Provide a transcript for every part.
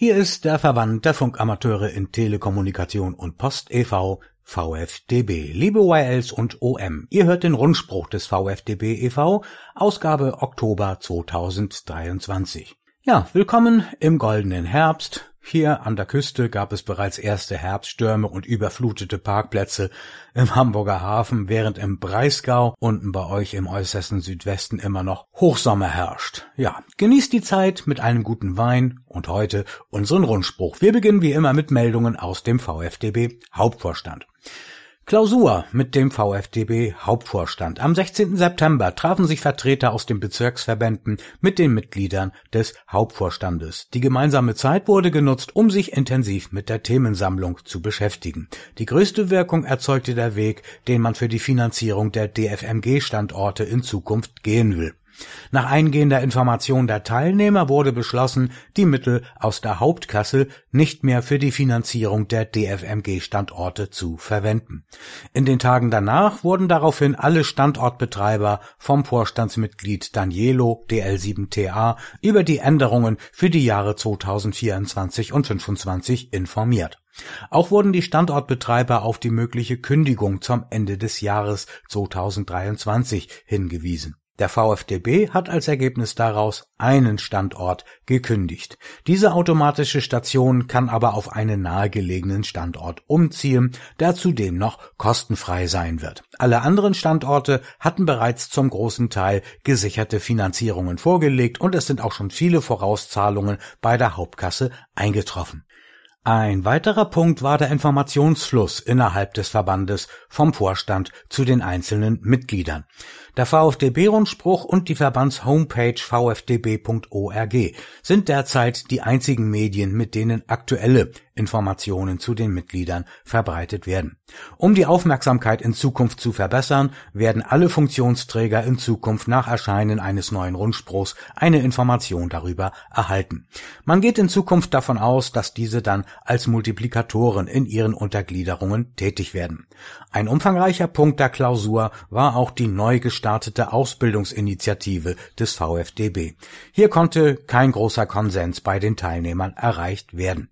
Hier ist der Verband der Funkamateure in Telekommunikation und Post e.V. VfDB. Liebe YLs und OM, ihr hört den Rundspruch des VfDB e.V. Ausgabe Oktober 2023. Ja, willkommen im goldenen Herbst. Hier an der Küste gab es bereits erste Herbststürme und überflutete Parkplätze im Hamburger Hafen, während im Breisgau unten bei euch im äußersten Südwesten immer noch Hochsommer herrscht. Ja, genießt die Zeit mit einem guten Wein und heute unseren Rundspruch. Wir beginnen wie immer mit Meldungen aus dem VfDB Hauptvorstand. Klausur mit dem VfDB Hauptvorstand. Am 16. September trafen sich Vertreter aus den Bezirksverbänden mit den Mitgliedern des Hauptvorstandes. Die gemeinsame Zeit wurde genutzt, um sich intensiv mit der Themensammlung zu beschäftigen. Die größte Wirkung erzeugte der Weg, den man für die Finanzierung der DFMG-Standorte in Zukunft gehen will. Nach eingehender Information der Teilnehmer wurde beschlossen, die Mittel aus der Hauptkasse nicht mehr für die Finanzierung der DFMG-Standorte zu verwenden. In den Tagen danach wurden daraufhin alle Standortbetreiber vom Vorstandsmitglied Danielo DL7TA über die Änderungen für die Jahre 2024 und 2025 informiert. Auch wurden die Standortbetreiber auf die mögliche Kündigung zum Ende des Jahres 2023 hingewiesen. Der VfDB hat als Ergebnis daraus einen Standort gekündigt. Diese automatische Station kann aber auf einen nahegelegenen Standort umziehen, der zudem noch kostenfrei sein wird. Alle anderen Standorte hatten bereits zum großen Teil gesicherte Finanzierungen vorgelegt und es sind auch schon viele Vorauszahlungen bei der Hauptkasse eingetroffen. Ein weiterer Punkt war der Informationsfluss innerhalb des Verbandes vom Vorstand zu den einzelnen Mitgliedern. Der VfDB-Rundspruch und die Verbands-Homepage vfdb.org sind derzeit die einzigen Medien, mit denen aktuelle Informationen zu den Mitgliedern verbreitet werden. Um die Aufmerksamkeit in Zukunft zu verbessern, werden alle Funktionsträger in Zukunft nach Erscheinen eines neuen Rundspruchs eine Information darüber erhalten. Man geht in Zukunft davon aus, dass diese dann als Multiplikatoren in ihren Untergliederungen tätig werden. Ein umfangreicher Punkt der Klausur war auch die neu gestartete Ausbildungsinitiative des VfDB. Hier konnte kein großer Konsens bei den Teilnehmern erreicht werden.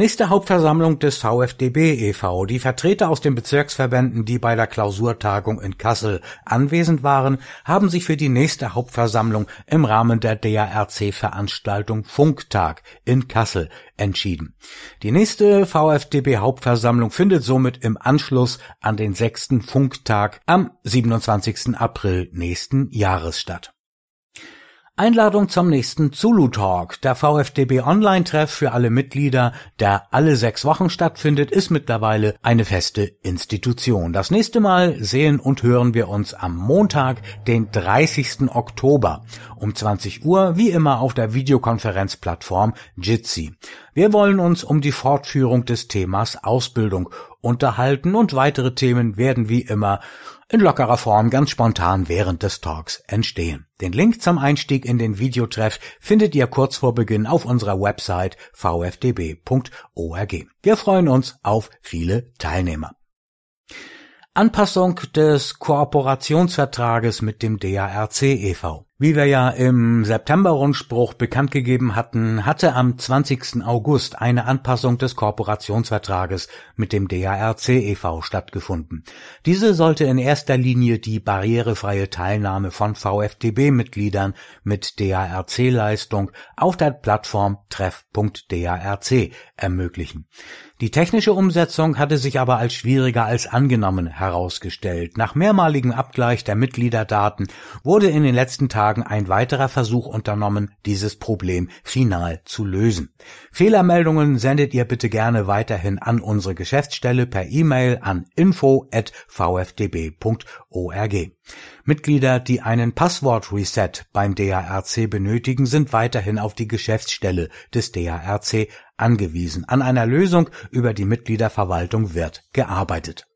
Nächste Hauptversammlung des VfDB e.V. Die Vertreter aus den Bezirksverbänden, die bei der Klausurtagung in Kassel anwesend waren, haben sich für die nächste Hauptversammlung im Rahmen der DARC-Veranstaltung Funktag in Kassel entschieden. Die nächste VfDB Hauptversammlung findet somit im Anschluss an den sechsten Funktag am 27. April nächsten Jahres statt. Einladung zum nächsten Zulu Talk. Der VfDB Online-Treff für alle Mitglieder, der alle sechs Wochen stattfindet, ist mittlerweile eine feste Institution. Das nächste Mal sehen und hören wir uns am Montag, den 30. Oktober um 20 Uhr, wie immer auf der Videokonferenzplattform Jitsi. Wir wollen uns um die Fortführung des Themas Ausbildung unterhalten und weitere Themen werden wie immer in lockerer Form ganz spontan während des Talks entstehen. Den Link zum Einstieg in den Videotreff findet ihr kurz vor Beginn auf unserer Website vfdb.org. Wir freuen uns auf viele Teilnehmer. Anpassung des Kooperationsvertrages mit dem DARC e.V. Wie wir ja im September-Rundspruch bekannt gegeben hatten, hatte am 20. August eine Anpassung des Kooperationsvertrages mit dem DARC e.V. stattgefunden. Diese sollte in erster Linie die barrierefreie Teilnahme von VfDB-Mitgliedern mit DARC-Leistung auf der Plattform treff.darc ermöglichen. Die technische Umsetzung hatte sich aber als schwieriger als angenommen herausgestellt. Nach mehrmaligem Abgleich der Mitgliederdaten wurde in den letzten Tagen ein weiterer Versuch unternommen, dieses Problem final zu lösen. Fehlermeldungen sendet ihr bitte gerne weiterhin an unsere Geschäftsstelle per E-Mail an info@vfdb.org. Mitglieder, die einen Passwort-Reset beim DARC benötigen, sind weiterhin auf die Geschäftsstelle des DARC angewiesen. An einer Lösung über die Mitgliederverwaltung wird gearbeitet.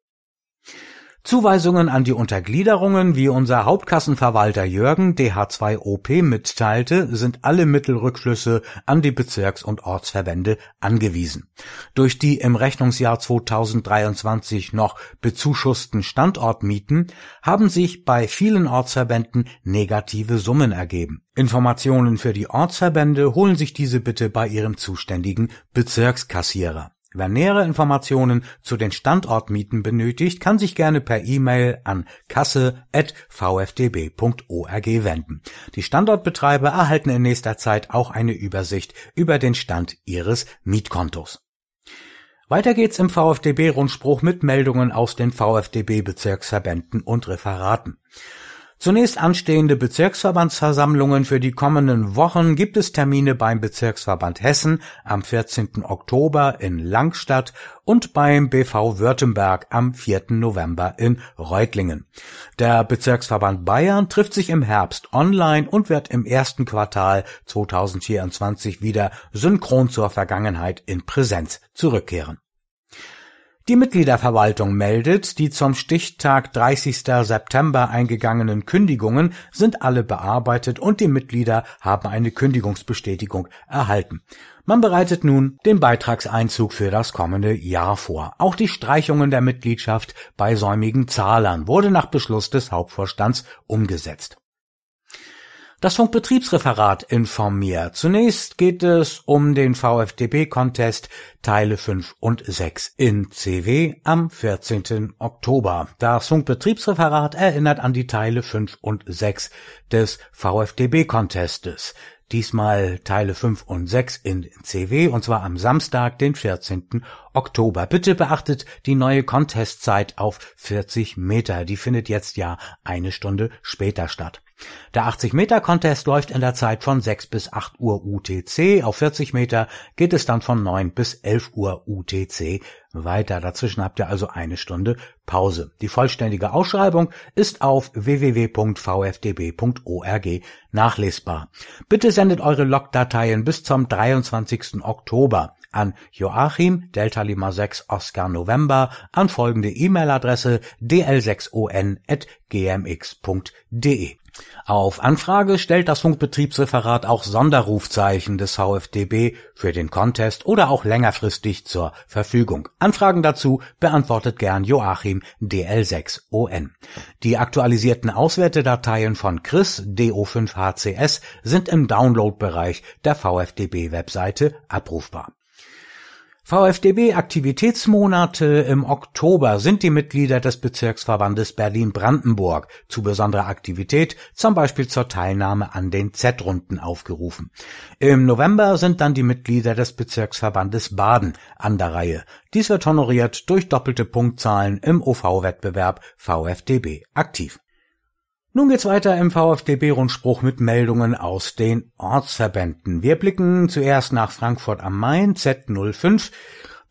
Zuweisungen an die Untergliederungen, wie unser Hauptkassenverwalter Jürgen DH2OP mitteilte, sind alle Mittelrückflüsse an die Bezirks- und Ortsverbände angewiesen. Durch die im Rechnungsjahr 2023 noch bezuschussten Standortmieten haben sich bei vielen Ortsverbänden negative Summen ergeben. Informationen für die Ortsverbände holen sich diese bitte bei ihrem zuständigen Bezirkskassierer. Wer nähere Informationen zu den Standortmieten benötigt, kann sich gerne per E-Mail an kasse.vfdb.org wenden. Die Standortbetreiber erhalten in nächster Zeit auch eine Übersicht über den Stand ihres Mietkontos. Weiter geht's im VfDB-Rundspruch mit Meldungen aus den VfDB-Bezirksverbänden und Referaten. Zunächst anstehende Bezirksverbandsversammlungen für die kommenden Wochen gibt es Termine beim Bezirksverband Hessen am 14. Oktober in Langstadt und beim BV Württemberg am 4. November in Reutlingen. Der Bezirksverband Bayern trifft sich im Herbst online und wird im ersten Quartal 2024 wieder synchron zur Vergangenheit in Präsenz zurückkehren. Die Mitgliederverwaltung meldet, die zum Stichtag 30. September eingegangenen Kündigungen sind alle bearbeitet und die Mitglieder haben eine Kündigungsbestätigung erhalten. Man bereitet nun den Beitragseinzug für das kommende Jahr vor. Auch die Streichungen der Mitgliedschaft bei säumigen Zahlern wurde nach Beschluss des Hauptvorstands umgesetzt. Das Funkbetriebsreferat informiert. Zunächst geht es um den VfDB-Contest Teile 5 und 6 in CW am 14. Oktober. Das Funkbetriebsreferat erinnert an die Teile 5 und 6 des VfDB-Contestes. Diesmal Teile 5 und 6 in CW und zwar am Samstag, den 14. Oktober. Bitte beachtet die neue Contestzeit auf 40 Meter. Die findet jetzt ja eine Stunde später statt. Der 80-Meter-Contest läuft in der Zeit von 6 bis 8 Uhr UTC. Auf 40 Meter geht es dann von 9 bis 11 Uhr UTC weiter. Dazwischen habt ihr also eine Stunde Pause. Die vollständige Ausschreibung ist auf www.vfdb.org nachlesbar. Bitte sendet eure Logdateien bis zum 23. Oktober an Joachim Delta Lima 6 Oscar November an folgende E-Mail-Adresse dl6on@gmx.de. Auf Anfrage stellt das Funkbetriebsreferat auch Sonderrufzeichen des VfDB für den Contest oder auch längerfristig zur Verfügung. Anfragen dazu beantwortet gern Joachim DL6ON. Die aktualisierten Auswertedateien von Chris DO5HCS sind im Downloadbereich der VfDB-Webseite abrufbar. VfDB-Aktivitätsmonate im Oktober sind die Mitglieder des Bezirksverbandes Berlin-Brandenburg zu besonderer Aktivität, zum Beispiel zur Teilnahme an den Z-Runden aufgerufen. Im November sind dann die Mitglieder des Bezirksverbandes Baden an der Reihe. Dies wird honoriert durch doppelte Punktzahlen im OV-Wettbewerb VfDB aktiv. Nun geht's weiter im VfDB-Rundspruch mit Meldungen aus den Ortsverbänden. Wir blicken zuerst nach Frankfurt am Main, Z05.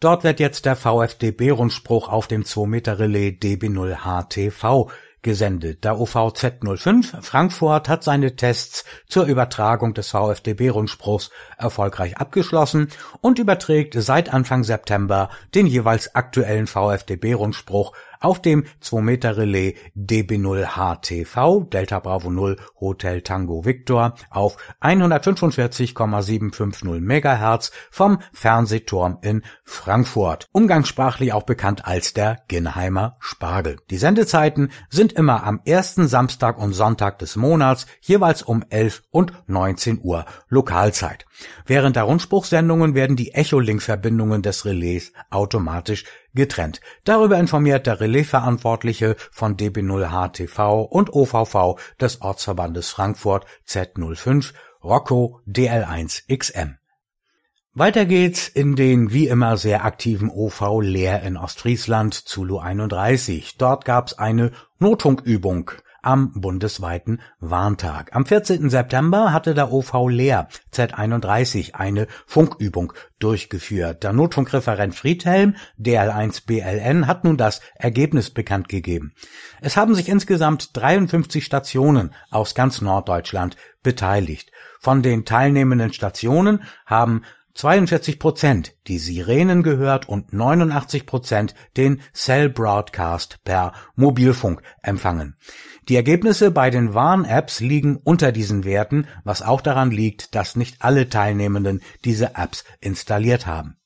Dort wird jetzt der VfDB-Rundspruch auf dem 2-Meter-Relais DB0HTV gesendet. Der OVZ 05 Frankfurt hat seine Tests zur Übertragung des VfDB-Rundspruchs erfolgreich abgeschlossen und überträgt seit Anfang September den jeweils aktuellen VfDB-Rundspruch auf dem 2-Meter-Relais DB0HTV Delta Bravo 0 Hotel Tango Victor auf 145,750 MHz vom Fernsehturm in Frankfurt, umgangssprachlich auch bekannt als der Ginnheimer Spargel. Die Sendezeiten sind immer am ersten Samstag und Sonntag des Monats, jeweils um 11 und 19 Uhr Lokalzeit. Während der Rundspruchsendungen werden die Echolink-Verbindungen des Relais automatisch getrennt. Darüber informiert der Relaisverantwortliche von DB0HTV und OVV des Ortsverbandes Frankfurt Z05 Rocco DL1XM. Weiter geht's in den wie immer sehr aktiven OV Leer in Ostfriesland Zulu 31. Dort gab's eine Notfunkübung am bundesweiten Warntag. Am 14. September hatte der OV Leer Z31 eine Funkübung durchgeführt. Der Notfunkreferent Friedhelm, DL1BLN, hat nun das Ergebnis bekannt gegeben. Es haben sich insgesamt 53 Stationen aus ganz Norddeutschland beteiligt. Von den teilnehmenden Stationen haben 42 Prozent die Sirenen gehört und 89 Prozent den Cell Broadcast per Mobilfunk empfangen. Die Ergebnisse bei den Warn-Apps liegen unter diesen Werten, was auch daran liegt, dass nicht alle Teilnehmenden diese Apps installiert haben.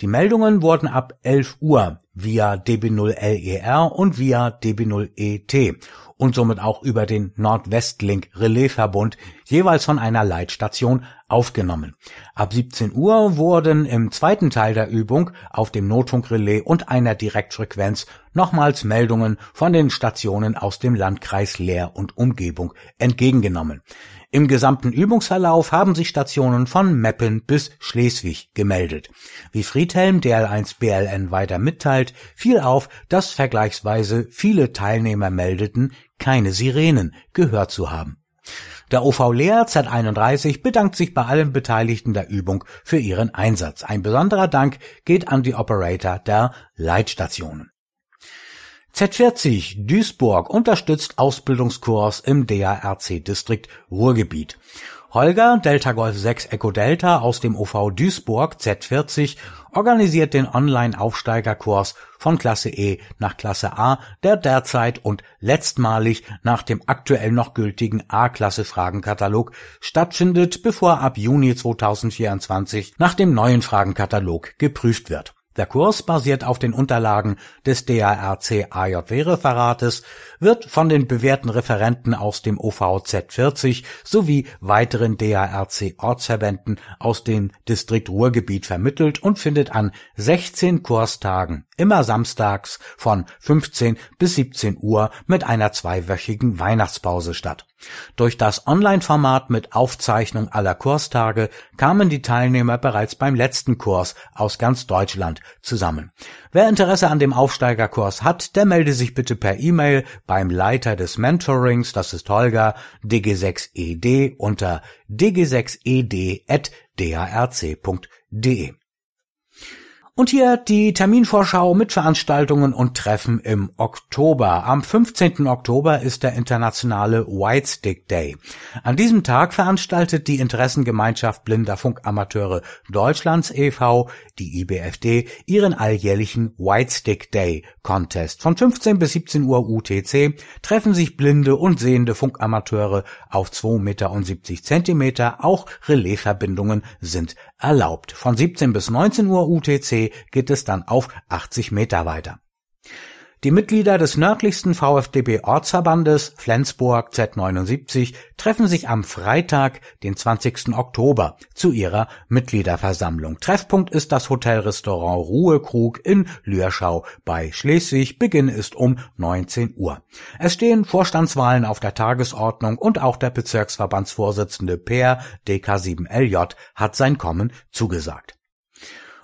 Die Meldungen wurden ab 11 Uhr via DB0LER und via DB0ET und somit auch über den Nordwestlink Relaisverbund jeweils von einer Leitstation aufgenommen. Ab 17 Uhr wurden im zweiten Teil der Übung auf dem Notfunkrelais und einer Direktfrequenz nochmals Meldungen von den Stationen aus dem Landkreis Leer und Umgebung entgegengenommen. Im gesamten Übungsverlauf haben sich Stationen von Meppen bis Schleswig gemeldet. Wie Friedhelm DL1 BLN weiter mitteilt, fiel auf, dass vergleichsweise viele Teilnehmer meldeten, keine Sirenen gehört zu haben. Der OV Leer Z31 bedankt sich bei allen Beteiligten der Übung für ihren Einsatz. Ein besonderer Dank geht an die Operator der Leitstationen. Z40 Duisburg unterstützt Ausbildungskurs im DARC-Distrikt Ruhrgebiet. Holger Delta Golf 6 Echo Delta aus dem OV Duisburg Z40 organisiert den Online-Aufsteigerkurs von Klasse E nach Klasse A, der derzeit und letztmalig nach dem aktuell noch gültigen A-Klasse Fragenkatalog stattfindet, bevor ab Juni 2024 nach dem neuen Fragenkatalog geprüft wird der Kurs basiert auf den Unterlagen des DARC AJW-Referates, wird von den bewährten Referenten aus dem OVZ 40 sowie weiteren DARC-Ortsverbänden aus dem Distrikt Ruhrgebiet vermittelt und findet an 16 Kurstagen immer samstags von 15 bis 17 Uhr mit einer zweiwöchigen Weihnachtspause statt. Durch das Online-Format mit Aufzeichnung aller Kurstage kamen die Teilnehmer bereits beim letzten Kurs aus ganz Deutschland zusammen. Wer Interesse an dem Aufsteigerkurs hat, der melde sich bitte per E-Mail beim Leiter des Mentorings, das ist Holger, dg6ed unter dg6ed.darc.de. Und hier die Terminvorschau mit Veranstaltungen und Treffen im Oktober. Am 15. Oktober ist der internationale Whitestick Day. An diesem Tag veranstaltet die Interessengemeinschaft Blinder Funkamateure Deutschlands e.V., die IBFD, ihren alljährlichen Whitestick Day Contest. Von 15 bis 17 Uhr UTC treffen sich blinde und sehende Funkamateure auf 2,70 Meter Zentimeter. Auch Relaisverbindungen sind erlaubt. Von 17 bis 19 Uhr UTC geht es dann auf 80 Meter weiter. Die Mitglieder des nördlichsten VfDB-Ortsverbandes Flensburg Z79 treffen sich am Freitag, den 20. Oktober, zu ihrer Mitgliederversammlung. Treffpunkt ist das Hotelrestaurant Ruhekrug in Lürschau bei Schleswig. Beginn ist um 19 Uhr. Es stehen Vorstandswahlen auf der Tagesordnung und auch der Bezirksverbandsvorsitzende Per DK7LJ hat sein Kommen zugesagt.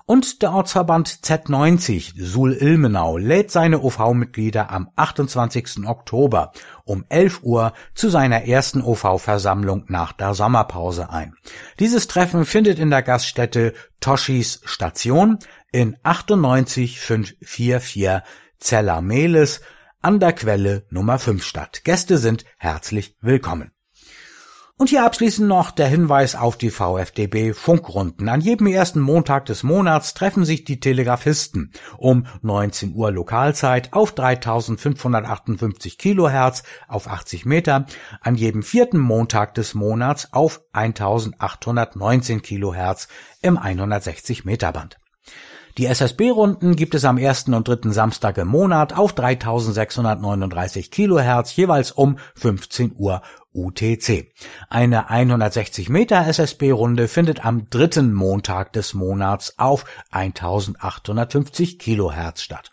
Und der Ortsverband Z90 Suhl-Ilmenau lädt seine OV-Mitglieder am 28. Oktober um 11 Uhr zu seiner ersten OV-Versammlung nach der Sommerpause ein. Dieses Treffen findet in der Gaststätte Toshis Station in 98544 Zeller-Mehlis an der Quelle Nummer 5 statt. Gäste sind herzlich willkommen. Und hier abschließend noch der Hinweis auf die VfDB Funkrunden. An jedem ersten Montag des Monats treffen sich die Telegrafisten um 19 Uhr Lokalzeit auf 3558 Kilohertz auf 80 Meter, an jedem vierten Montag des Monats auf 1819 Kilohertz im 160 Meter Band. Die SSB-Runden gibt es am ersten und dritten Samstag im Monat auf 3639 Kilohertz jeweils um 15 Uhr UTC. Eine 160 Meter SSB-Runde findet am dritten Montag des Monats auf 1850 Kilohertz statt.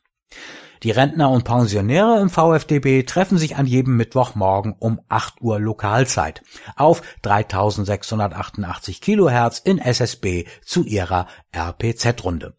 Die Rentner und Pensionäre im VfDB treffen sich an jedem Mittwochmorgen um 8 Uhr Lokalzeit auf 3688 Kilohertz in SSB zu ihrer RPZ-Runde.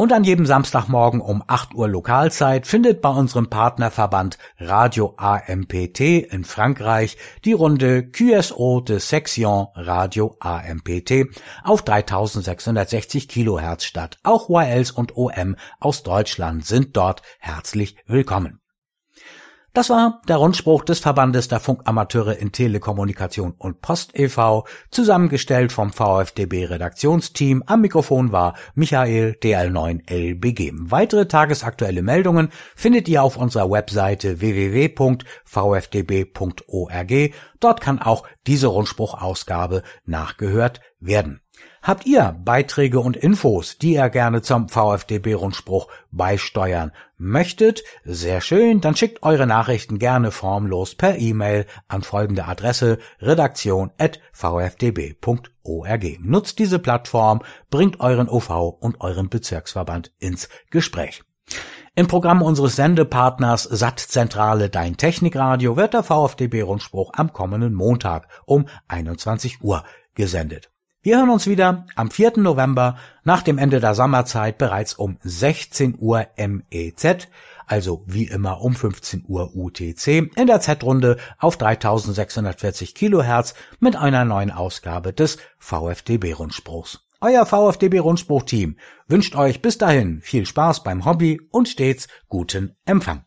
Und an jedem Samstagmorgen um 8 Uhr Lokalzeit findet bei unserem Partnerverband Radio AMPT in Frankreich die Runde QSO de Section Radio AMPT auf 3660 Kilohertz statt. Auch YLs und OM aus Deutschland sind dort herzlich willkommen. Das war der Rundspruch des Verbandes der Funkamateure in Telekommunikation und Post e.V., zusammengestellt vom VfDB Redaktionsteam. Am Mikrofon war Michael DL9LBG. Weitere tagesaktuelle Meldungen findet ihr auf unserer Webseite www.vfdb.org. Dort kann auch diese Rundspruchausgabe nachgehört werden. Habt ihr Beiträge und Infos, die ihr gerne zum VfDB-Rundspruch beisteuern möchtet? Sehr schön, dann schickt eure Nachrichten gerne formlos per E-Mail an folgende Adresse redaktion.vfdb.org. Nutzt diese Plattform, bringt euren OV und euren Bezirksverband ins Gespräch. Im Programm unseres Sendepartners Sattzentrale Dein Technikradio wird der VfDB-Rundspruch am kommenden Montag um 21 Uhr gesendet. Wir hören uns wieder am 4. November nach dem Ende der Sommerzeit bereits um 16 Uhr MEZ, also wie immer um 15 Uhr UTC in der Z-Runde auf 3640 Kilohertz mit einer neuen Ausgabe des VfDB-Rundspruchs. Euer VfDB-Rundspruch-Team wünscht euch bis dahin viel Spaß beim Hobby und stets guten Empfang.